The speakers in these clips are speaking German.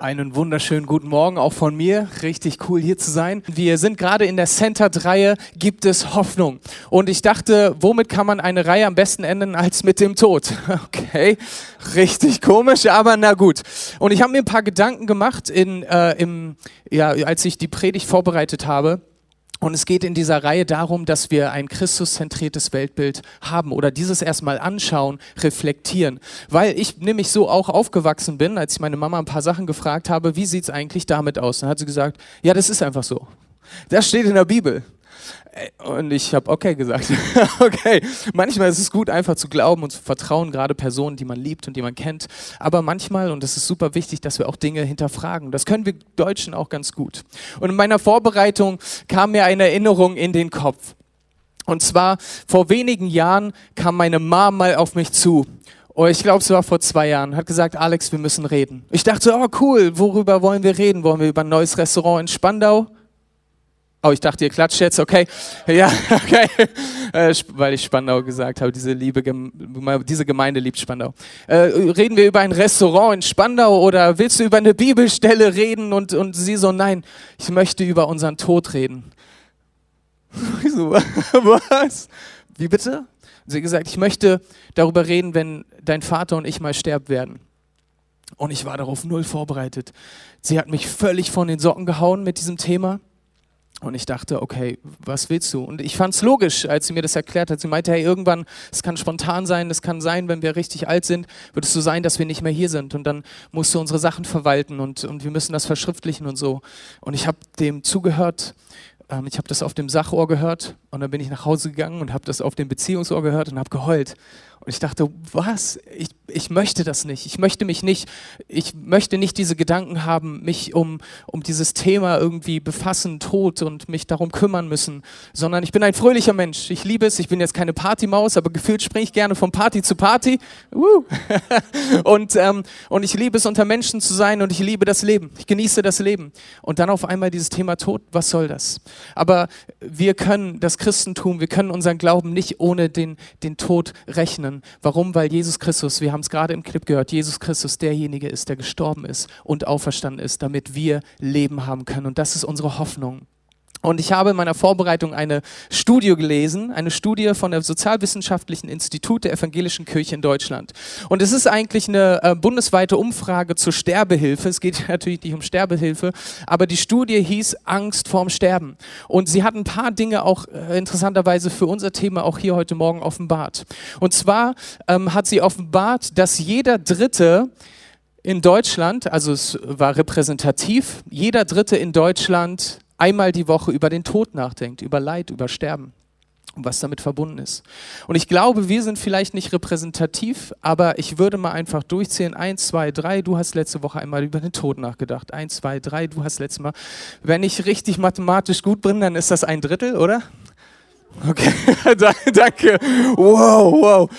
Einen wunderschönen guten Morgen auch von mir. Richtig cool hier zu sein. Wir sind gerade in der Center-Reihe Gibt es Hoffnung? Und ich dachte, womit kann man eine Reihe am besten enden als mit dem Tod? Okay, richtig komisch, aber na gut. Und ich habe mir ein paar Gedanken gemacht, in, äh, im, ja, als ich die Predigt vorbereitet habe. Und es geht in dieser Reihe darum, dass wir ein Christuszentriertes Weltbild haben oder dieses erstmal anschauen, reflektieren. Weil ich nämlich so auch aufgewachsen bin, als ich meine Mama ein paar Sachen gefragt habe, wie sieht's eigentlich damit aus? Dann hat sie gesagt, ja, das ist einfach so. Das steht in der Bibel. Und ich habe okay gesagt. okay, manchmal ist es gut, einfach zu glauben und zu vertrauen, gerade Personen, die man liebt und die man kennt. Aber manchmal, und das ist super wichtig, dass wir auch Dinge hinterfragen. Das können wir Deutschen auch ganz gut. Und in meiner Vorbereitung kam mir eine Erinnerung in den Kopf. Und zwar, vor wenigen Jahren kam meine Mom mal auf mich zu Oh, ich glaube, es war vor zwei Jahren, hat gesagt, Alex, wir müssen reden. Ich dachte, oh cool, worüber wollen wir reden? Wollen wir über ein neues Restaurant in Spandau? Oh, ich dachte, ihr klatscht jetzt, okay. Ja, okay. Äh, weil ich Spandau gesagt habe, diese, liebe, diese Gemeinde liebt Spandau. Äh, reden wir über ein Restaurant in Spandau oder willst du über eine Bibelstelle reden? Und, und sie so, nein, ich möchte über unseren Tod reden. Ich so, was? Wie bitte? Sie hat gesagt, ich möchte darüber reden, wenn dein Vater und ich mal sterben werden. Und ich war darauf null vorbereitet. Sie hat mich völlig von den Socken gehauen mit diesem Thema. Und ich dachte, okay, was willst du? Und ich fand es logisch, als sie mir das erklärt hat. Sie meinte, hey, irgendwann, es kann spontan sein, es kann sein, wenn wir richtig alt sind, wird es so sein, dass wir nicht mehr hier sind. Und dann musst du unsere Sachen verwalten und, und wir müssen das verschriftlichen und so. Und ich habe dem zugehört. Ähm, ich habe das auf dem Sachohr gehört und dann bin ich nach Hause gegangen und habe das auf dem Beziehungsohr gehört und habe geheult. Und ich dachte, was? Ich, ich möchte das nicht. Ich möchte mich nicht, ich möchte nicht diese Gedanken haben, mich um, um dieses Thema irgendwie befassen, Tod und mich darum kümmern müssen, sondern ich bin ein fröhlicher Mensch. Ich liebe es. Ich bin jetzt keine Partymaus, aber gefühlt springe ich gerne von Party zu Party. und, ähm, und ich liebe es, unter Menschen zu sein und ich liebe das Leben. Ich genieße das Leben. Und dann auf einmal dieses Thema Tod, was soll das? Aber wir können das Christentum, wir können unseren Glauben nicht ohne den, den Tod rechnen. Warum? Weil Jesus Christus, wir haben es gerade im Clip gehört, Jesus Christus derjenige ist, der gestorben ist und auferstanden ist, damit wir Leben haben können. Und das ist unsere Hoffnung. Und ich habe in meiner Vorbereitung eine Studie gelesen, eine Studie von der Sozialwissenschaftlichen Institut der Evangelischen Kirche in Deutschland. Und es ist eigentlich eine äh, bundesweite Umfrage zur Sterbehilfe. Es geht natürlich nicht um Sterbehilfe, aber die Studie hieß Angst vorm Sterben. Und sie hat ein paar Dinge auch äh, interessanterweise für unser Thema auch hier heute Morgen offenbart. Und zwar ähm, hat sie offenbart, dass jeder Dritte in Deutschland, also es war repräsentativ, jeder Dritte in Deutschland einmal die Woche über den Tod nachdenkt, über Leid, über Sterben und was damit verbunden ist. Und ich glaube, wir sind vielleicht nicht repräsentativ, aber ich würde mal einfach durchzählen. Eins, zwei, drei, du hast letzte Woche einmal über den Tod nachgedacht. Eins, zwei, drei, du hast letztes Mal. Wenn ich richtig mathematisch gut bin, dann ist das ein Drittel, oder? Okay, danke. Wow, wow.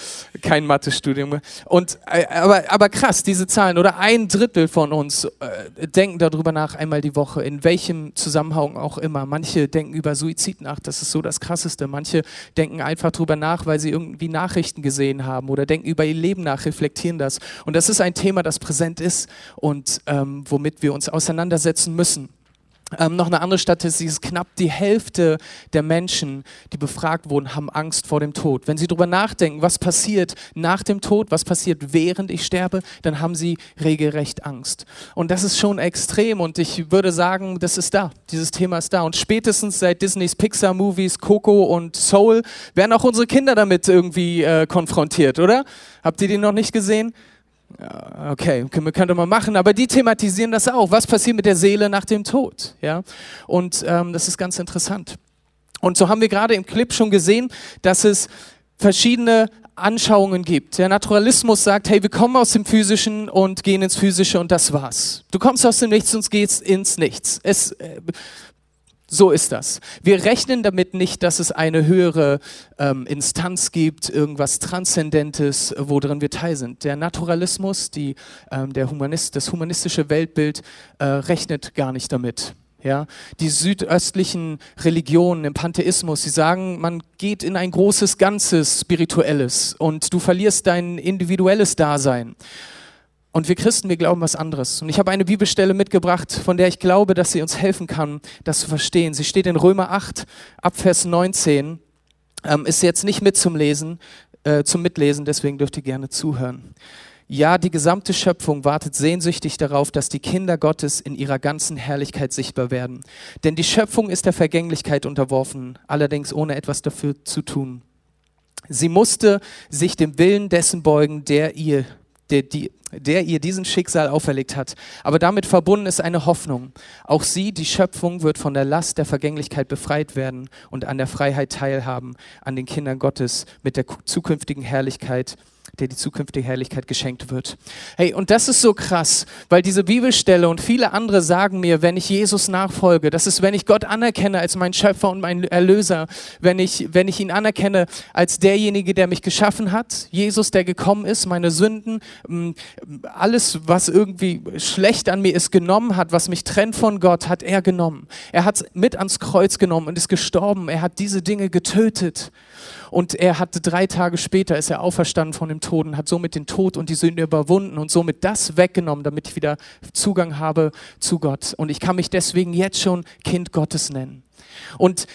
Kein Mathestudium. Und, äh, aber, aber krass, diese Zahlen. Oder ein Drittel von uns äh, denken darüber nach einmal die Woche, in welchem Zusammenhang auch immer. Manche denken über Suizid nach, das ist so das Krasseste. Manche denken einfach darüber nach, weil sie irgendwie Nachrichten gesehen haben oder denken über ihr Leben nach, reflektieren das. Und das ist ein Thema, das präsent ist und ähm, womit wir uns auseinandersetzen müssen. Ähm, noch eine andere Statistik ist, knapp die Hälfte der Menschen, die befragt wurden, haben Angst vor dem Tod. Wenn sie darüber nachdenken, was passiert nach dem Tod, was passiert während ich sterbe, dann haben sie regelrecht Angst. Und das ist schon extrem und ich würde sagen, das ist da. Dieses Thema ist da. Und spätestens seit Disneys Pixar-Movies, Coco und Soul werden auch unsere Kinder damit irgendwie äh, konfrontiert, oder? Habt ihr die noch nicht gesehen? Ja, okay, könnte man machen, aber die thematisieren das auch. Was passiert mit der Seele nach dem Tod? Ja, und ähm, das ist ganz interessant. Und so haben wir gerade im Clip schon gesehen, dass es verschiedene Anschauungen gibt. Der Naturalismus sagt, hey, wir kommen aus dem Physischen und gehen ins Physische und das war's. Du kommst aus dem Nichts und gehst ins Nichts. Es, äh, So ist das. Wir rechnen damit nicht, dass es eine höhere ähm, Instanz gibt, irgendwas Transzendentes, worin wir teil sind. Der Naturalismus, die, ähm, der Humanist, das humanistische Weltbild äh, rechnet gar nicht damit. Ja, die südöstlichen Religionen im Pantheismus, sie sagen, man geht in ein großes Ganzes, spirituelles und du verlierst dein individuelles Dasein. Und wir Christen, wir glauben was anderes. Und ich habe eine Bibelstelle mitgebracht, von der ich glaube, dass sie uns helfen kann, das zu verstehen. Sie steht in Römer 8, ab Vers 19. Ähm, ist jetzt nicht mit zum Lesen, äh, zum Mitlesen, deswegen dürft ihr gerne zuhören. Ja, die gesamte Schöpfung wartet sehnsüchtig darauf, dass die Kinder Gottes in ihrer ganzen Herrlichkeit sichtbar werden. Denn die Schöpfung ist der Vergänglichkeit unterworfen, allerdings ohne etwas dafür zu tun. Sie musste sich dem Willen dessen beugen, der ihr der, die, der ihr diesen Schicksal auferlegt hat. Aber damit verbunden ist eine Hoffnung. Auch sie, die Schöpfung, wird von der Last der Vergänglichkeit befreit werden und an der Freiheit teilhaben, an den Kindern Gottes mit der zukünftigen Herrlichkeit der die zukünftige Herrlichkeit geschenkt wird. Hey, und das ist so krass, weil diese Bibelstelle und viele andere sagen mir, wenn ich Jesus nachfolge, das ist, wenn ich Gott anerkenne als mein Schöpfer und mein Erlöser, wenn ich, wenn ich ihn anerkenne als derjenige, der mich geschaffen hat, Jesus, der gekommen ist, meine Sünden, alles, was irgendwie schlecht an mir ist, genommen hat, was mich trennt von Gott, hat er genommen. Er hat es mit ans Kreuz genommen und ist gestorben. Er hat diese Dinge getötet. Und er hatte drei Tage später, ist er auferstanden von dem Toten, hat somit den Tod und die Sünde überwunden und somit das weggenommen, damit ich wieder Zugang habe zu Gott. Und ich kann mich deswegen jetzt schon Kind Gottes nennen. Und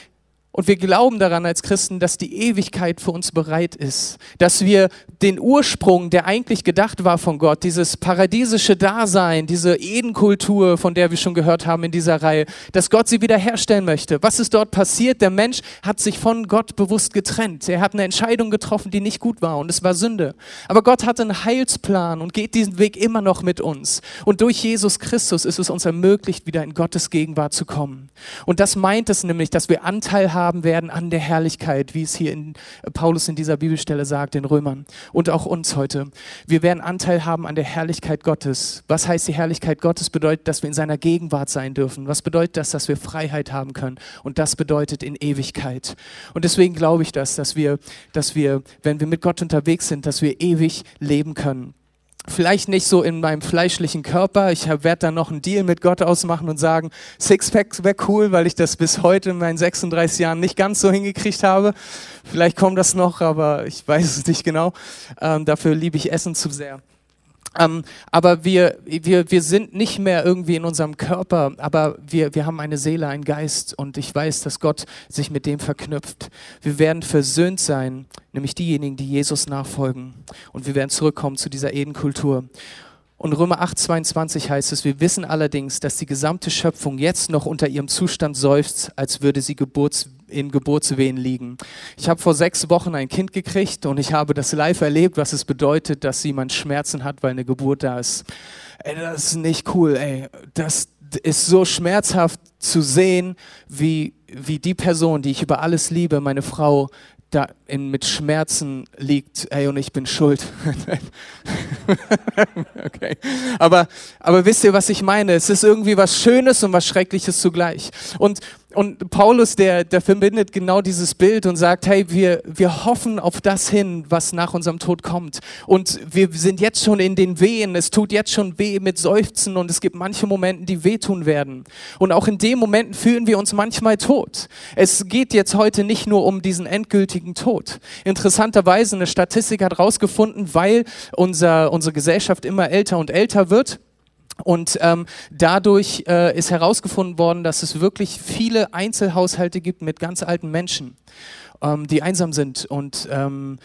und wir glauben daran als Christen, dass die Ewigkeit für uns bereit ist, dass wir den Ursprung, der eigentlich gedacht war von Gott, dieses paradiesische Dasein, diese Edenkultur, von der wir schon gehört haben in dieser Reihe, dass Gott sie wiederherstellen möchte. Was ist dort passiert? Der Mensch hat sich von Gott bewusst getrennt. Er hat eine Entscheidung getroffen, die nicht gut war und es war Sünde. Aber Gott hat einen Heilsplan und geht diesen Weg immer noch mit uns. Und durch Jesus Christus ist es uns ermöglicht, wieder in Gottes Gegenwart zu kommen. Und das meint es nämlich, dass wir Anteil haben haben werden an der Herrlichkeit, wie es hier in äh, Paulus in dieser Bibelstelle sagt, den Römern und auch uns heute. Wir werden Anteil haben an der Herrlichkeit Gottes. Was heißt die Herrlichkeit Gottes? Bedeutet, dass wir in seiner Gegenwart sein dürfen. Was bedeutet das, dass wir Freiheit haben können? Und das bedeutet in Ewigkeit. Und deswegen glaube ich das, dass wir, dass wir, wenn wir mit Gott unterwegs sind, dass wir ewig leben können. Vielleicht nicht so in meinem fleischlichen Körper. Ich werde dann noch einen Deal mit Gott ausmachen und sagen, Sixpack wäre cool, weil ich das bis heute in meinen 36 Jahren nicht ganz so hingekriegt habe. Vielleicht kommt das noch, aber ich weiß es nicht genau. Ähm, dafür liebe ich Essen zu sehr. Ähm, aber wir, wir, wir sind nicht mehr irgendwie in unserem Körper, aber wir, wir haben eine Seele, einen Geist und ich weiß, dass Gott sich mit dem verknüpft. Wir werden versöhnt sein, nämlich diejenigen, die Jesus nachfolgen. Und wir werden zurückkommen zu dieser Edenkultur. Und Römer 8, 22 heißt es, wir wissen allerdings, dass die gesamte Schöpfung jetzt noch unter ihrem Zustand seufzt, als würde sie Geburts, in Geburtswehen liegen. Ich habe vor sechs Wochen ein Kind gekriegt und ich habe das live erlebt, was es bedeutet, dass jemand Schmerzen hat, weil eine Geburt da ist. Ey, das ist nicht cool, ey. Das ist so schmerzhaft zu sehen, wie, wie die Person, die ich über alles liebe, meine Frau, da in, mit Schmerzen liegt, ey, und ich bin schuld. okay. Aber, aber wisst ihr, was ich meine? Es ist irgendwie was Schönes und was Schreckliches zugleich. Und und Paulus, der, der verbindet genau dieses Bild und sagt, hey, wir, wir hoffen auf das hin, was nach unserem Tod kommt. Und wir sind jetzt schon in den Wehen. Es tut jetzt schon weh mit Seufzen und es gibt manche Momente, die wehtun werden. Und auch in den Momenten fühlen wir uns manchmal tot. Es geht jetzt heute nicht nur um diesen endgültigen Tod. Interessanterweise, eine Statistik hat herausgefunden, weil unser, unsere Gesellschaft immer älter und älter wird, und ähm, dadurch äh, ist herausgefunden worden, dass es wirklich viele Einzelhaushalte gibt mit ganz alten Menschen, ähm, die einsam sind. Und, ähm,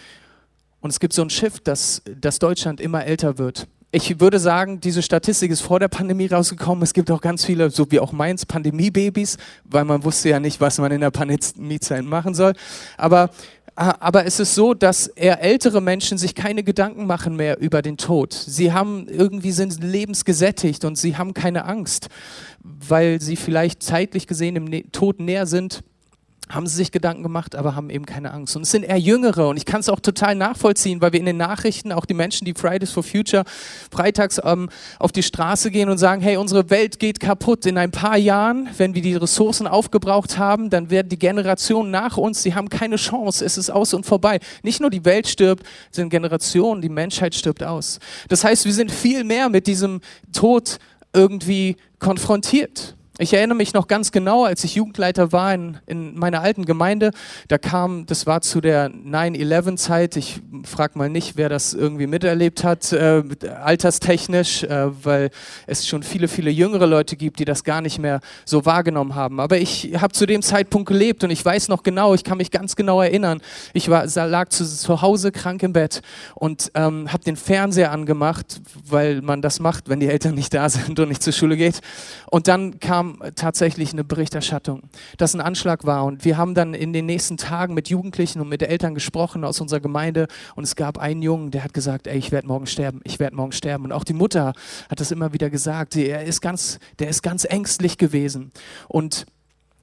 und es gibt so ein Schiff, dass, dass Deutschland immer älter wird. Ich würde sagen, diese Statistik ist vor der Pandemie rausgekommen. Es gibt auch ganz viele, so wie auch meins, Pandemiebabys, weil man wusste ja nicht, was man in der Pandemiezeit machen soll. Aber aber es ist so, dass eher ältere Menschen sich keine Gedanken machen mehr über den Tod. Sie haben irgendwie sind lebensgesättigt und sie haben keine Angst, weil sie vielleicht zeitlich gesehen im Tod näher sind haben sie sich Gedanken gemacht, aber haben eben keine Angst. Und es sind eher Jüngere und ich kann es auch total nachvollziehen, weil wir in den Nachrichten auch die Menschen, die Fridays for Future freitags ähm, auf die Straße gehen und sagen, hey, unsere Welt geht kaputt. In ein paar Jahren, wenn wir die Ressourcen aufgebraucht haben, dann werden die Generationen nach uns, die haben keine Chance. Es ist aus und vorbei. Nicht nur die Welt stirbt, sind Generationen, die Menschheit stirbt aus. Das heißt, wir sind viel mehr mit diesem Tod irgendwie konfrontiert. Ich erinnere mich noch ganz genau, als ich Jugendleiter war in, in meiner alten Gemeinde, da kam, das war zu der 9-11-Zeit, ich frage mal nicht, wer das irgendwie miterlebt hat, äh, alterstechnisch, äh, weil es schon viele, viele jüngere Leute gibt, die das gar nicht mehr so wahrgenommen haben. Aber ich habe zu dem Zeitpunkt gelebt und ich weiß noch genau, ich kann mich ganz genau erinnern, ich war, lag zu, zu Hause krank im Bett und ähm, habe den Fernseher angemacht, weil man das macht, wenn die Eltern nicht da sind und nicht zur Schule geht. Und dann kam tatsächlich eine Berichterstattung, dass ein Anschlag war. Und wir haben dann in den nächsten Tagen mit Jugendlichen und mit Eltern gesprochen aus unserer Gemeinde. Und es gab einen Jungen, der hat gesagt, ey, ich werde morgen sterben, ich werde morgen sterben. Und auch die Mutter hat das immer wieder gesagt. Er ist ganz, der ist ganz ängstlich gewesen. Und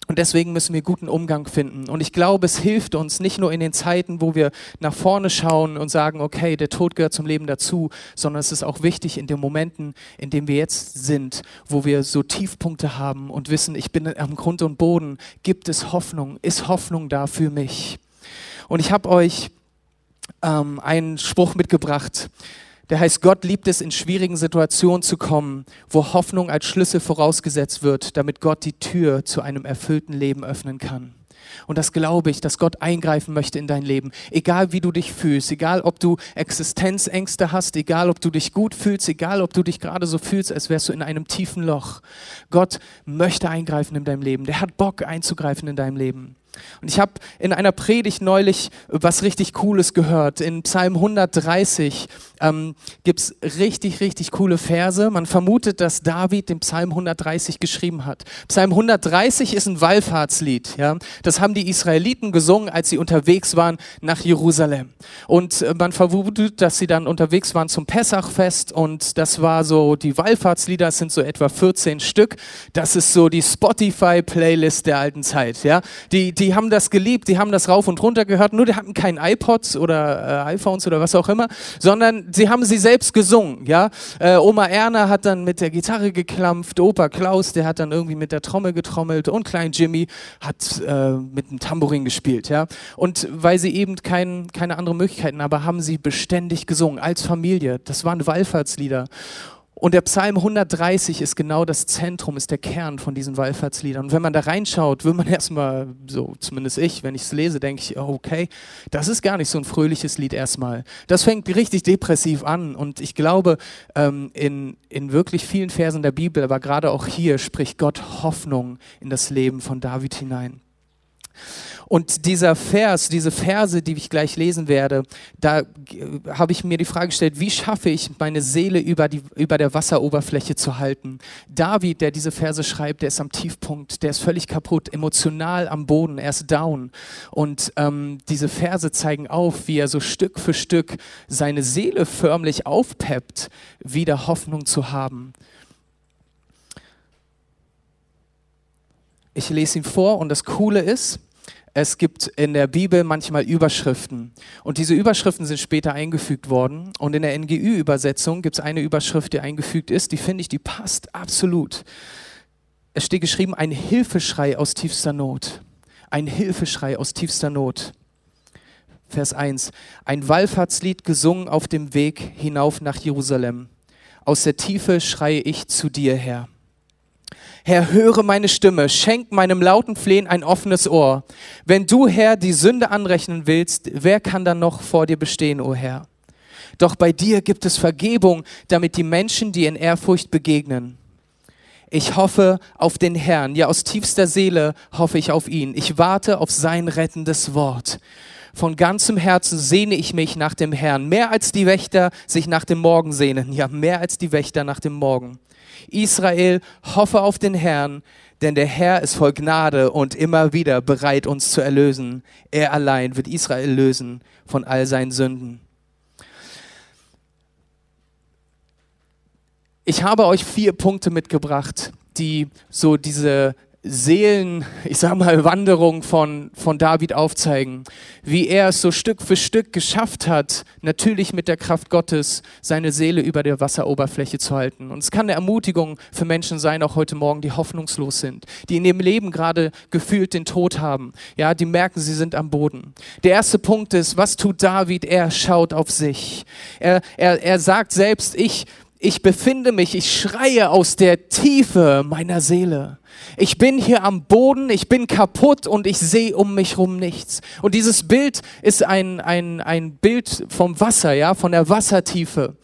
und deswegen müssen wir guten Umgang finden. Und ich glaube, es hilft uns nicht nur in den Zeiten, wo wir nach vorne schauen und sagen, okay, der Tod gehört zum Leben dazu, sondern es ist auch wichtig in den Momenten, in denen wir jetzt sind, wo wir so Tiefpunkte haben und wissen, ich bin am Grund und Boden, gibt es Hoffnung, ist Hoffnung da für mich. Und ich habe euch ähm, einen Spruch mitgebracht, der heißt, Gott liebt es, in schwierigen Situationen zu kommen, wo Hoffnung als Schlüssel vorausgesetzt wird, damit Gott die Tür zu einem erfüllten Leben öffnen kann. Und das glaube ich, dass Gott eingreifen möchte in dein Leben. Egal wie du dich fühlst, egal ob du Existenzängste hast, egal ob du dich gut fühlst, egal ob du dich gerade so fühlst, als wärst du in einem tiefen Loch. Gott möchte eingreifen in deinem Leben. Der hat Bock einzugreifen in deinem Leben. Und ich habe in einer Predigt neulich was richtig Cooles gehört. In Psalm 130 ähm, gibt es richtig, richtig coole Verse. Man vermutet, dass David den Psalm 130 geschrieben hat. Psalm 130 ist ein Wallfahrtslied. Ja? Das haben die Israeliten gesungen, als sie unterwegs waren nach Jerusalem. Und äh, man vermutet, dass sie dann unterwegs waren zum Pessachfest. Und das war so, die Wallfahrtslieder sind so etwa 14 Stück. Das ist so die Spotify-Playlist der alten Zeit. Ja? Die, die haben das geliebt, die haben das rauf und runter gehört. Nur die hatten keinen iPods oder äh, iPhones oder was auch immer, sondern sie haben sie selbst gesungen, ja. Äh, Oma Erna hat dann mit der Gitarre geklampft, Opa Klaus, der hat dann irgendwie mit der Trommel getrommelt und Klein Jimmy hat äh, mit dem Tambourin gespielt, ja. Und weil sie eben kein, keine anderen Möglichkeiten, aber haben sie beständig gesungen, als Familie. Das waren Wallfahrtslieder. Und der Psalm 130 ist genau das Zentrum, ist der Kern von diesen Wallfahrtsliedern. Und wenn man da reinschaut, will man erstmal, so zumindest ich, wenn ich es lese, denke ich, oh, okay, das ist gar nicht so ein fröhliches Lied erstmal. Das fängt richtig depressiv an. Und ich glaube, ähm, in, in wirklich vielen Versen der Bibel, aber gerade auch hier, spricht Gott Hoffnung in das Leben von David hinein. Und dieser Vers, diese Verse, die ich gleich lesen werde, da habe ich mir die Frage gestellt, wie schaffe ich meine Seele über, die, über der Wasseroberfläche zu halten? David, der diese Verse schreibt, der ist am Tiefpunkt, der ist völlig kaputt, emotional am Boden, er ist down. Und ähm, diese Verse zeigen auf, wie er so Stück für Stück seine Seele förmlich aufpeppt, wieder Hoffnung zu haben. Ich lese ihn vor und das Coole ist, es gibt in der Bibel manchmal Überschriften. Und diese Überschriften sind später eingefügt worden. Und in der NGÜ-Übersetzung gibt es eine Überschrift, die eingefügt ist, die finde ich, die passt absolut. Es steht geschrieben, ein Hilfeschrei aus tiefster Not. Ein Hilfeschrei aus tiefster Not. Vers 1. Ein Wallfahrtslied gesungen auf dem Weg hinauf nach Jerusalem. Aus der Tiefe schreie ich zu dir, Herr. Herr, höre meine Stimme, schenk meinem lauten Flehen ein offenes Ohr. Wenn du, Herr, die Sünde anrechnen willst, wer kann dann noch vor dir bestehen, o oh Herr? Doch bei dir gibt es Vergebung, damit die Menschen dir in Ehrfurcht begegnen. Ich hoffe auf den Herrn, ja aus tiefster Seele hoffe ich auf ihn. Ich warte auf sein rettendes Wort. Von ganzem Herzen sehne ich mich nach dem Herrn, mehr als die Wächter sich nach dem Morgen sehnen, ja mehr als die Wächter nach dem Morgen. Israel, hoffe auf den Herrn, denn der Herr ist voll Gnade und immer wieder bereit, uns zu erlösen. Er allein wird Israel lösen von all seinen Sünden. Ich habe euch vier Punkte mitgebracht, die so diese Seelen, ich sag mal, Wanderung von, von David aufzeigen, wie er es so Stück für Stück geschafft hat, natürlich mit der Kraft Gottes seine Seele über der Wasseroberfläche zu halten. Und es kann eine Ermutigung für Menschen sein, auch heute Morgen, die hoffnungslos sind, die in ihrem Leben gerade gefühlt den Tod haben, ja, die merken, sie sind am Boden. Der erste Punkt ist, was tut David? Er schaut auf sich. Er, er, er sagt selbst, ich ich befinde mich, ich schreie aus der Tiefe meiner Seele. Ich bin hier am Boden, ich bin kaputt und ich sehe um mich herum nichts. Und dieses Bild ist ein, ein, ein Bild vom Wasser, ja, von der Wassertiefe.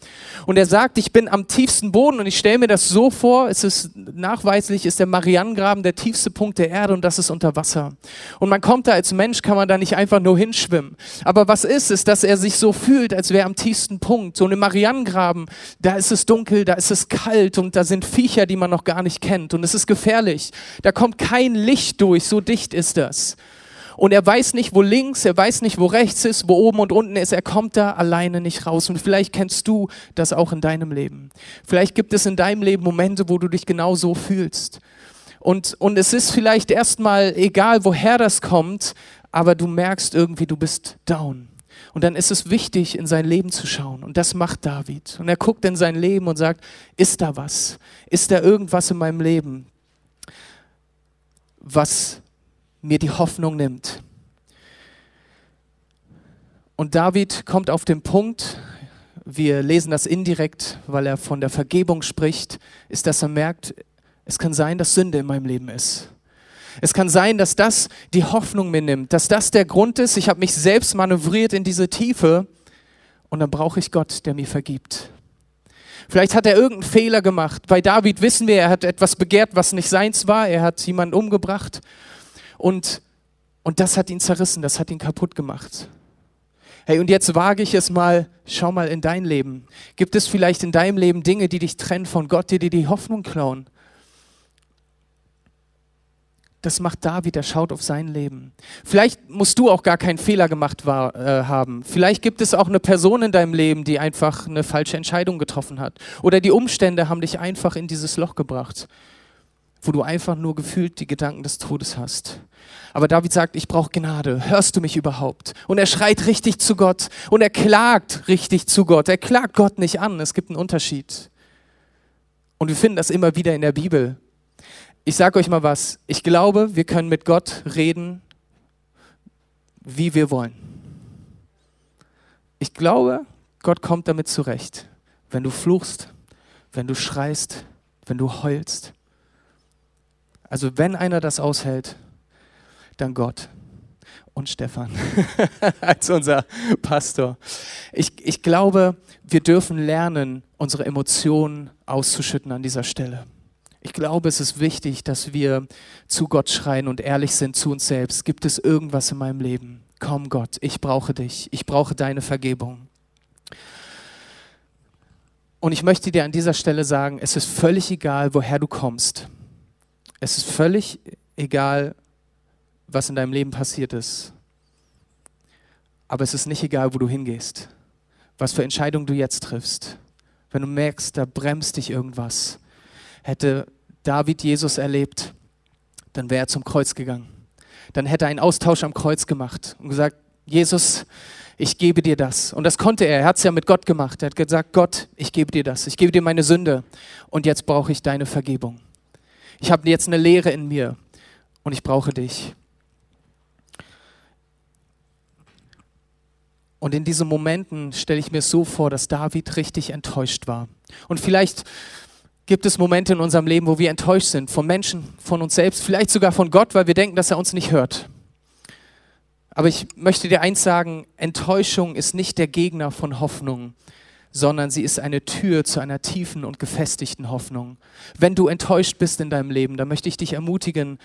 Und er sagt, ich bin am tiefsten Boden und ich stelle mir das so vor, es ist nachweislich, ist der Marianengraben der tiefste Punkt der Erde und das ist unter Wasser. Und man kommt da als Mensch, kann man da nicht einfach nur hinschwimmen. Aber was ist es, dass er sich so fühlt, als wäre am tiefsten Punkt. So eine Marianengraben, da ist es dunkel, da ist es kalt und da sind Viecher, die man noch gar nicht kennt und es ist gefährlich. Da kommt kein Licht durch, so dicht ist das. Und er weiß nicht, wo links, er weiß nicht, wo rechts ist, wo oben und unten ist. Er kommt da alleine nicht raus. Und vielleicht kennst du das auch in deinem Leben. Vielleicht gibt es in deinem Leben Momente, wo du dich genau so fühlst. Und, und es ist vielleicht erstmal egal, woher das kommt, aber du merkst irgendwie, du bist down. Und dann ist es wichtig, in sein Leben zu schauen. Und das macht David. Und er guckt in sein Leben und sagt, ist da was? Ist da irgendwas in meinem Leben, was mir die Hoffnung nimmt. Und David kommt auf den Punkt, wir lesen das indirekt, weil er von der Vergebung spricht, ist, dass er merkt, es kann sein, dass Sünde in meinem Leben ist. Es kann sein, dass das die Hoffnung mir nimmt, dass das der Grund ist, ich habe mich selbst manövriert in diese Tiefe und dann brauche ich Gott, der mir vergibt. Vielleicht hat er irgendeinen Fehler gemacht. Bei David wissen wir, er hat etwas begehrt, was nicht seins war. Er hat jemanden umgebracht. Und, und das hat ihn zerrissen, das hat ihn kaputt gemacht. Hey, und jetzt wage ich es mal, schau mal in dein Leben. Gibt es vielleicht in deinem Leben Dinge, die dich trennen von Gott, die dir die Hoffnung klauen? Das macht David, er schaut auf sein Leben. Vielleicht musst du auch gar keinen Fehler gemacht war, äh, haben. Vielleicht gibt es auch eine Person in deinem Leben, die einfach eine falsche Entscheidung getroffen hat. Oder die Umstände haben dich einfach in dieses Loch gebracht wo du einfach nur gefühlt die Gedanken des Todes hast. Aber David sagt, ich brauche Gnade. Hörst du mich überhaupt? Und er schreit richtig zu Gott und er klagt richtig zu Gott. Er klagt Gott nicht an. Es gibt einen Unterschied. Und wir finden das immer wieder in der Bibel. Ich sage euch mal was. Ich glaube, wir können mit Gott reden, wie wir wollen. Ich glaube, Gott kommt damit zurecht. Wenn du fluchst, wenn du schreist, wenn du heulst, also wenn einer das aushält, dann Gott und Stefan als unser Pastor. Ich, ich glaube, wir dürfen lernen, unsere Emotionen auszuschütten an dieser Stelle. Ich glaube, es ist wichtig, dass wir zu Gott schreien und ehrlich sind zu uns selbst. Gibt es irgendwas in meinem Leben? Komm Gott, ich brauche dich. Ich brauche deine Vergebung. Und ich möchte dir an dieser Stelle sagen, es ist völlig egal, woher du kommst. Es ist völlig egal, was in deinem Leben passiert ist. Aber es ist nicht egal, wo du hingehst, was für Entscheidungen du jetzt triffst. Wenn du merkst, da bremst dich irgendwas. Hätte David Jesus erlebt, dann wäre er zum Kreuz gegangen. Dann hätte er einen Austausch am Kreuz gemacht und gesagt, Jesus, ich gebe dir das. Und das konnte er. Er hat es ja mit Gott gemacht. Er hat gesagt, Gott, ich gebe dir das. Ich gebe dir meine Sünde. Und jetzt brauche ich deine Vergebung. Ich habe jetzt eine Leere in mir und ich brauche dich. Und in diesen Momenten stelle ich mir so vor, dass David richtig enttäuscht war. Und vielleicht gibt es Momente in unserem Leben, wo wir enttäuscht sind von Menschen, von uns selbst, vielleicht sogar von Gott, weil wir denken, dass er uns nicht hört. Aber ich möchte dir eins sagen, Enttäuschung ist nicht der Gegner von Hoffnung sondern sie ist eine Tür zu einer tiefen und gefestigten Hoffnung. Wenn du enttäuscht bist in deinem Leben, dann möchte ich dich ermutigen,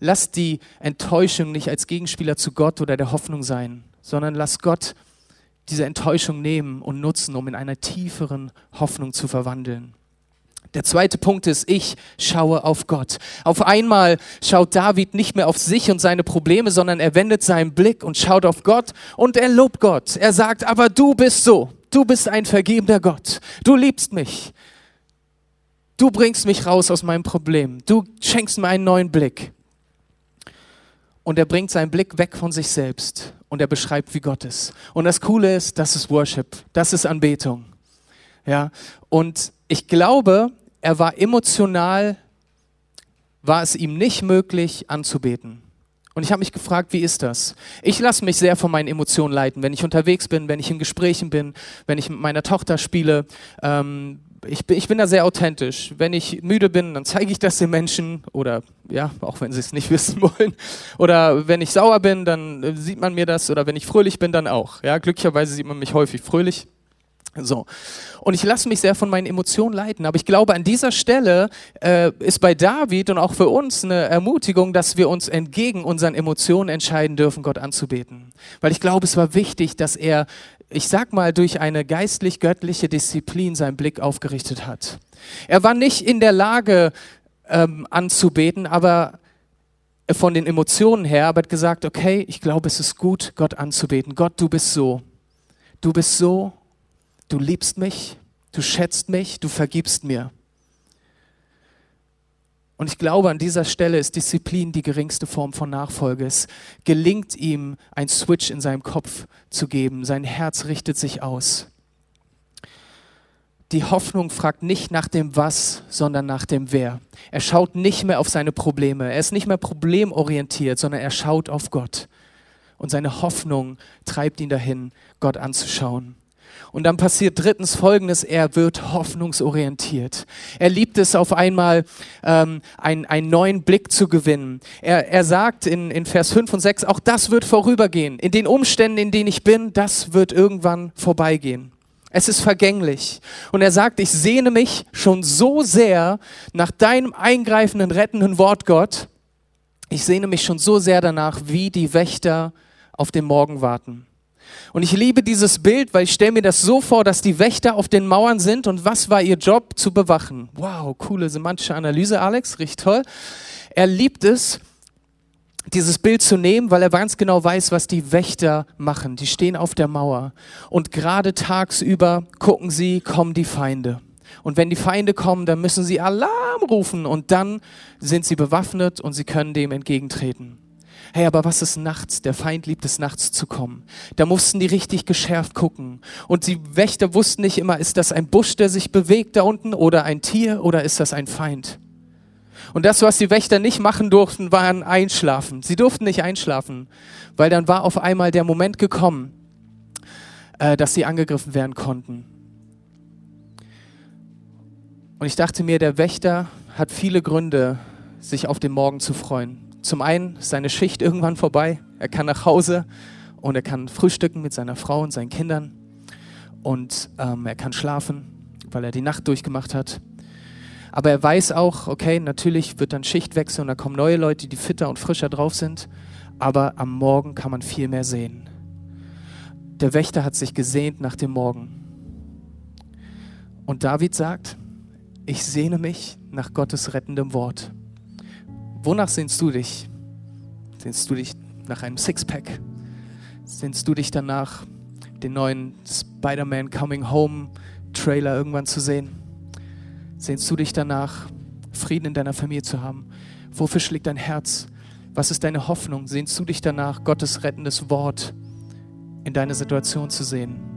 lass die Enttäuschung nicht als Gegenspieler zu Gott oder der Hoffnung sein, sondern lass Gott diese Enttäuschung nehmen und nutzen, um in einer tieferen Hoffnung zu verwandeln. Der zweite Punkt ist, ich schaue auf Gott. Auf einmal schaut David nicht mehr auf sich und seine Probleme, sondern er wendet seinen Blick und schaut auf Gott und er lobt Gott. Er sagt, aber du bist so. Du bist ein vergebender Gott. Du liebst mich. Du bringst mich raus aus meinem Problem. Du schenkst mir einen neuen Blick. Und er bringt seinen Blick weg von sich selbst und er beschreibt, wie Gott ist. Und das Coole ist, das ist Worship, das ist Anbetung. Ja, und ich glaube, er war emotional, war es ihm nicht möglich anzubeten. Und ich habe mich gefragt, wie ist das? Ich lasse mich sehr von meinen Emotionen leiten, wenn ich unterwegs bin, wenn ich in Gesprächen bin, wenn ich mit meiner Tochter spiele. Ähm, ich, bin, ich bin da sehr authentisch. Wenn ich müde bin, dann zeige ich das den Menschen oder ja, auch wenn sie es nicht wissen wollen. Oder wenn ich sauer bin, dann äh, sieht man mir das. Oder wenn ich fröhlich bin, dann auch. Ja, glücklicherweise sieht man mich häufig fröhlich. So. Und ich lasse mich sehr von meinen Emotionen leiten. Aber ich glaube, an dieser Stelle äh, ist bei David und auch für uns eine Ermutigung, dass wir uns entgegen unseren Emotionen entscheiden dürfen, Gott anzubeten. Weil ich glaube, es war wichtig, dass er, ich sag mal, durch eine geistlich-göttliche Disziplin seinen Blick aufgerichtet hat. Er war nicht in der Lage, ähm, anzubeten, aber von den Emotionen her, aber hat gesagt, okay, ich glaube, es ist gut, Gott anzubeten. Gott, du bist so. Du bist so du liebst mich, du schätzt mich, du vergibst mir. Und ich glaube, an dieser Stelle ist Disziplin die geringste Form von Nachfolge. Es gelingt ihm, ein Switch in seinem Kopf zu geben. Sein Herz richtet sich aus. Die Hoffnung fragt nicht nach dem Was, sondern nach dem Wer. Er schaut nicht mehr auf seine Probleme. Er ist nicht mehr problemorientiert, sondern er schaut auf Gott. Und seine Hoffnung treibt ihn dahin, Gott anzuschauen. Und dann passiert drittens Folgendes, er wird hoffnungsorientiert. Er liebt es auf einmal, ähm, ein, einen neuen Blick zu gewinnen. Er, er sagt in, in Vers 5 und 6, auch das wird vorübergehen. In den Umständen, in denen ich bin, das wird irgendwann vorbeigehen. Es ist vergänglich. Und er sagt, ich sehne mich schon so sehr nach deinem eingreifenden, rettenden Wort, Gott. Ich sehne mich schon so sehr danach, wie die Wächter auf den Morgen warten. Und ich liebe dieses Bild, weil ich stelle mir das so vor, dass die Wächter auf den Mauern sind und was war ihr Job? Zu bewachen. Wow, coole semantische Analyse, Alex, richtig toll. Er liebt es, dieses Bild zu nehmen, weil er ganz genau weiß, was die Wächter machen. Die stehen auf der Mauer und gerade tagsüber gucken sie, kommen die Feinde. Und wenn die Feinde kommen, dann müssen sie Alarm rufen und dann sind sie bewaffnet und sie können dem entgegentreten. Hey, aber was ist nachts? Der Feind liebt es nachts zu kommen. Da mussten die richtig geschärft gucken. Und die Wächter wussten nicht immer, ist das ein Busch, der sich bewegt da unten oder ein Tier oder ist das ein Feind? Und das, was die Wächter nicht machen durften, war ein Einschlafen. Sie durften nicht einschlafen, weil dann war auf einmal der Moment gekommen, äh, dass sie angegriffen werden konnten. Und ich dachte mir, der Wächter hat viele Gründe, sich auf den Morgen zu freuen. Zum einen ist seine Schicht irgendwann vorbei. Er kann nach Hause und er kann frühstücken mit seiner Frau und seinen Kindern. Und ähm, er kann schlafen, weil er die Nacht durchgemacht hat. Aber er weiß auch, okay, natürlich wird dann Schichtwechsel und da kommen neue Leute, die fitter und frischer drauf sind. Aber am Morgen kann man viel mehr sehen. Der Wächter hat sich gesehnt nach dem Morgen. Und David sagt, ich sehne mich nach Gottes rettendem Wort. Wonach sehnst du dich? Sehnst du dich nach einem Sixpack? Sehnst du dich danach, den neuen Spider-Man Coming Home Trailer irgendwann zu sehen? Sehnst du dich danach, Frieden in deiner Familie zu haben? Wofür schlägt dein Herz? Was ist deine Hoffnung? Sehnst du dich danach, Gottes rettendes Wort in deine Situation zu sehen?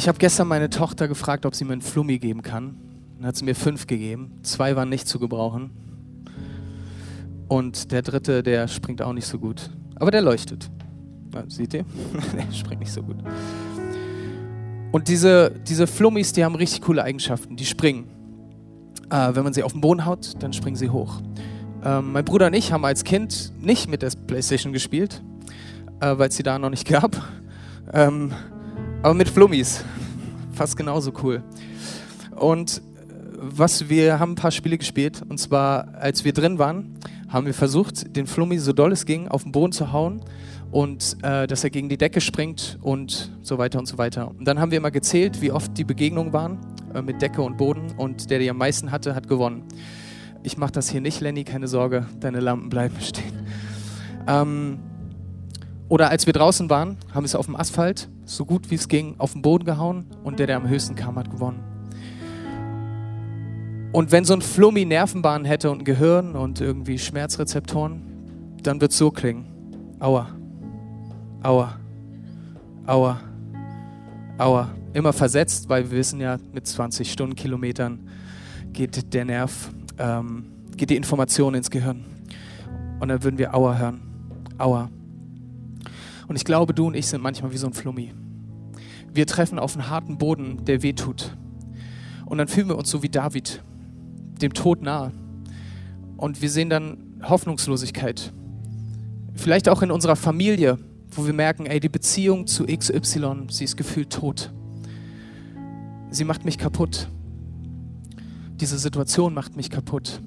Ich habe gestern meine Tochter gefragt, ob sie mir einen Flummi geben kann. Dann hat sie mir fünf gegeben. Zwei waren nicht zu gebrauchen. Und der dritte, der springt auch nicht so gut. Aber der leuchtet. Ja, seht ihr? der springt nicht so gut. Und diese, diese Flummis, die haben richtig coole Eigenschaften. Die springen. Äh, wenn man sie auf den Boden haut, dann springen sie hoch. Ähm, mein Bruder und ich haben als Kind nicht mit der Playstation gespielt, äh, weil es sie da noch nicht gab. Ähm, aber mit Flummis. Fast genauso cool. Und äh, was wir haben ein paar Spiele gespielt und zwar als wir drin waren, haben wir versucht, den Flummi so doll es ging auf den Boden zu hauen und äh, dass er gegen die Decke springt und so weiter und so weiter. Und dann haben wir immer gezählt, wie oft die Begegnungen waren äh, mit Decke und Boden und der, der am meisten hatte, hat gewonnen. Ich mache das hier nicht, Lenny, keine Sorge, deine Lampen bleiben stehen. Ähm, Oder als wir draußen waren, haben wir es auf dem Asphalt, so gut wie es ging, auf den Boden gehauen und der, der am höchsten kam, hat gewonnen. Und wenn so ein Flummi Nervenbahnen hätte und ein Gehirn und irgendwie Schmerzrezeptoren, dann wird es so klingen. Aua, aua, aua, aua. Immer versetzt, weil wir wissen ja, mit 20 Stundenkilometern geht der Nerv, ähm, geht die Information ins Gehirn. Und dann würden wir Aua hören. Aua. Und ich glaube, du und ich sind manchmal wie so ein Flummi. Wir treffen auf einen harten Boden, der weh tut. Und dann fühlen wir uns so wie David, dem Tod nahe. Und wir sehen dann Hoffnungslosigkeit. Vielleicht auch in unserer Familie, wo wir merken, ey, die Beziehung zu XY, sie ist gefühlt tot. Sie macht mich kaputt. Diese Situation macht mich kaputt.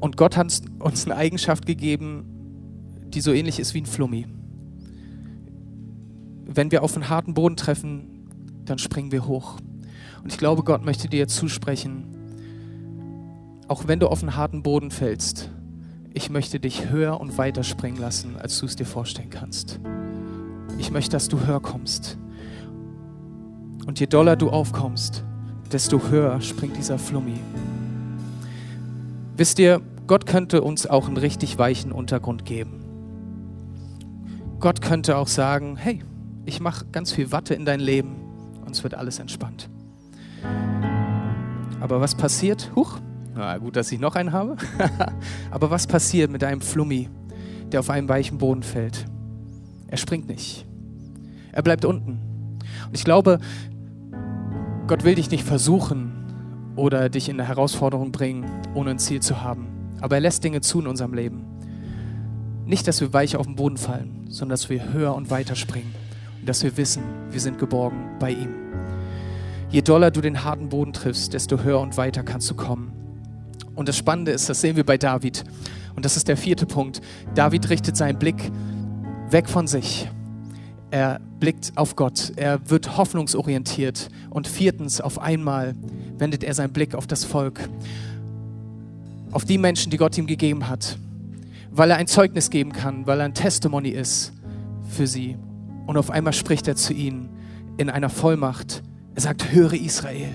Und Gott hat uns eine Eigenschaft gegeben, die so ähnlich ist wie ein Flummi. Wenn wir auf einen harten Boden treffen, dann springen wir hoch. Und ich glaube, Gott möchte dir zusprechen, auch wenn du auf einen harten Boden fällst, ich möchte dich höher und weiter springen lassen, als du es dir vorstellen kannst. Ich möchte, dass du höher kommst. Und je doller du aufkommst, desto höher springt dieser Flummi. Wisst ihr, Gott könnte uns auch einen richtig weichen Untergrund geben. Gott könnte auch sagen, hey, ich mache ganz viel Watte in dein Leben und es wird alles entspannt. Aber was passiert? Huch, na gut, dass ich noch einen habe. Aber was passiert mit einem Flummi, der auf einen weichen Boden fällt? Er springt nicht. Er bleibt unten. Und ich glaube, Gott will dich nicht versuchen oder dich in eine Herausforderung bringen, ohne ein Ziel zu haben. Aber er lässt Dinge zu in unserem Leben. Nicht, dass wir weich auf den Boden fallen, sondern dass wir höher und weiter springen dass wir wissen, wir sind geborgen bei ihm. Je doller du den harten Boden triffst, desto höher und weiter kannst du kommen. Und das Spannende ist, das sehen wir bei David. Und das ist der vierte Punkt. David richtet seinen Blick weg von sich er blickt auf Gott, er wird hoffnungsorientiert und viertens, auf einmal wendet er seinen Blick auf das Volk, auf die Menschen, die Gott ihm gegeben hat, weil er ein Zeugnis geben kann, weil er ein Testimony ist für sie. Und auf einmal spricht er zu ihnen in einer Vollmacht, er sagt, höre Israel,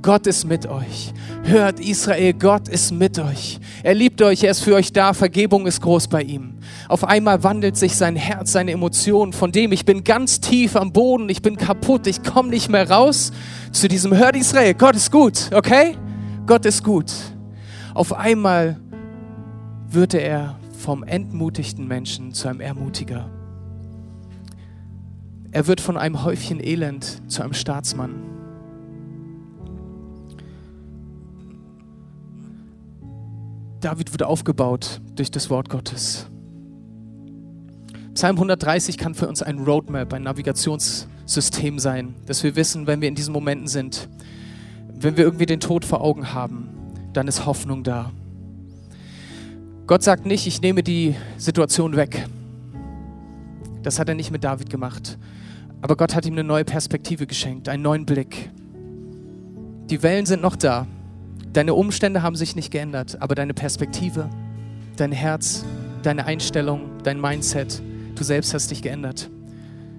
Gott ist mit euch. Hört Israel, Gott ist mit euch. Er liebt euch, er ist für euch da, Vergebung ist groß bei ihm. Auf einmal wandelt sich sein Herz, seine Emotionen von dem, ich bin ganz tief am Boden, ich bin kaputt, ich komme nicht mehr raus, zu diesem, hört Israel, Gott ist gut, okay? Gott ist gut. Auf einmal würde er vom entmutigten Menschen zu einem Ermutiger. Er wird von einem Häufchen Elend zu einem Staatsmann. David wird aufgebaut durch das Wort Gottes. Psalm 130 kann für uns ein Roadmap, ein Navigationssystem sein, dass wir wissen, wenn wir in diesen Momenten sind, wenn wir irgendwie den Tod vor Augen haben, dann ist Hoffnung da. Gott sagt nicht, ich nehme die Situation weg. Das hat er nicht mit David gemacht. Aber Gott hat ihm eine neue Perspektive geschenkt, einen neuen Blick. Die Wellen sind noch da. Deine Umstände haben sich nicht geändert, aber deine Perspektive, dein Herz, deine Einstellung, dein Mindset, du selbst hast dich geändert.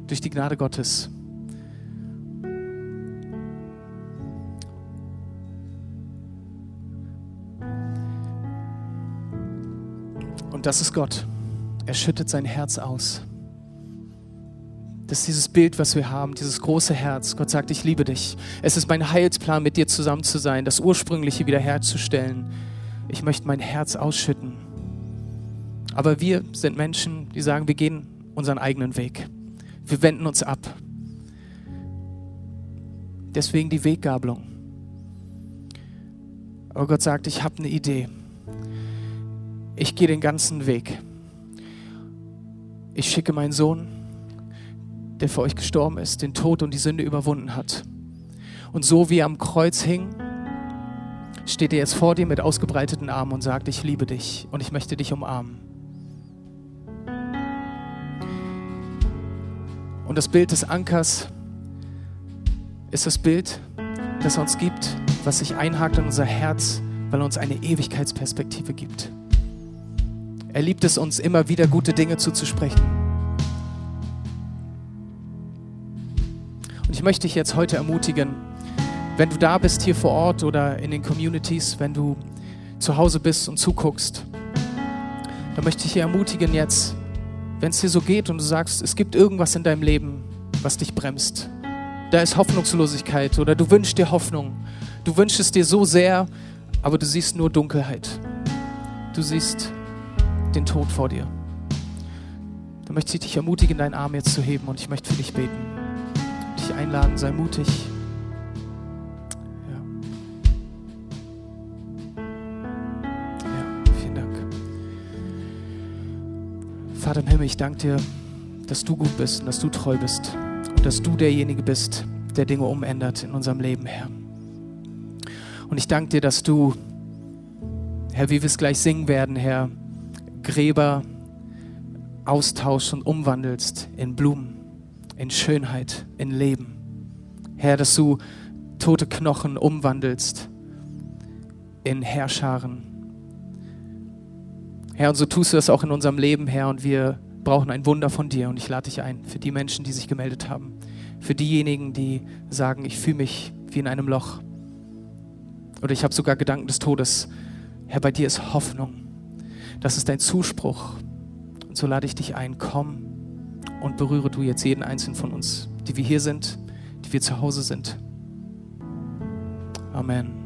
Durch die Gnade Gottes. Und das ist Gott. Er schüttet sein Herz aus. Das ist dieses Bild, was wir haben, dieses große Herz. Gott sagt, ich liebe dich. Es ist mein Heilsplan, mit dir zusammen zu sein, das Ursprüngliche wiederherzustellen. Ich möchte mein Herz ausschütten. Aber wir sind Menschen, die sagen, wir gehen unseren eigenen Weg. Wir wenden uns ab. Deswegen die Weggabelung. Aber Gott sagt, ich habe eine Idee. Ich gehe den ganzen Weg. Ich schicke meinen Sohn der für euch gestorben ist, den Tod und die Sünde überwunden hat. Und so wie er am Kreuz hing, steht er jetzt vor dir mit ausgebreiteten Armen und sagt, ich liebe dich und ich möchte dich umarmen. Und das Bild des Ankers ist das Bild, das er uns gibt, was sich einhakt in unser Herz, weil er uns eine Ewigkeitsperspektive gibt. Er liebt es uns immer wieder gute Dinge zuzusprechen Und ich möchte dich jetzt heute ermutigen, wenn du da bist hier vor Ort oder in den Communities, wenn du zu Hause bist und zuguckst, dann möchte ich dich ermutigen jetzt, wenn es dir so geht und du sagst, es gibt irgendwas in deinem Leben, was dich bremst. Da ist Hoffnungslosigkeit oder du wünschst dir Hoffnung. Du wünschst es dir so sehr, aber du siehst nur Dunkelheit. Du siehst den Tod vor dir. Dann möchte ich dich ermutigen, deinen Arm jetzt zu heben und ich möchte für dich beten. Dich einladen, sei mutig. Ja. Ja, vielen Dank. Vater im Himmel, ich danke dir, dass du gut bist und dass du treu bist und dass du derjenige bist, der Dinge umändert in unserem Leben, Herr. Und ich danke dir, dass du, Herr, wie wir es gleich singen werden, Herr, Gräber austauschst und umwandelst in Blumen, in Schönheit, in Leben. Herr, dass du tote Knochen umwandelst in Herrscharen. Herr, und so tust du das auch in unserem Leben, Herr, und wir brauchen ein Wunder von dir. Und ich lade dich ein für die Menschen, die sich gemeldet haben, für diejenigen, die sagen, ich fühle mich wie in einem Loch. Oder ich habe sogar Gedanken des Todes. Herr, bei dir ist Hoffnung. Das ist dein Zuspruch. Und so lade ich dich ein, komm und berühre du jetzt jeden einzelnen von uns, die wir hier sind, die wir zu Hause sind. Amen.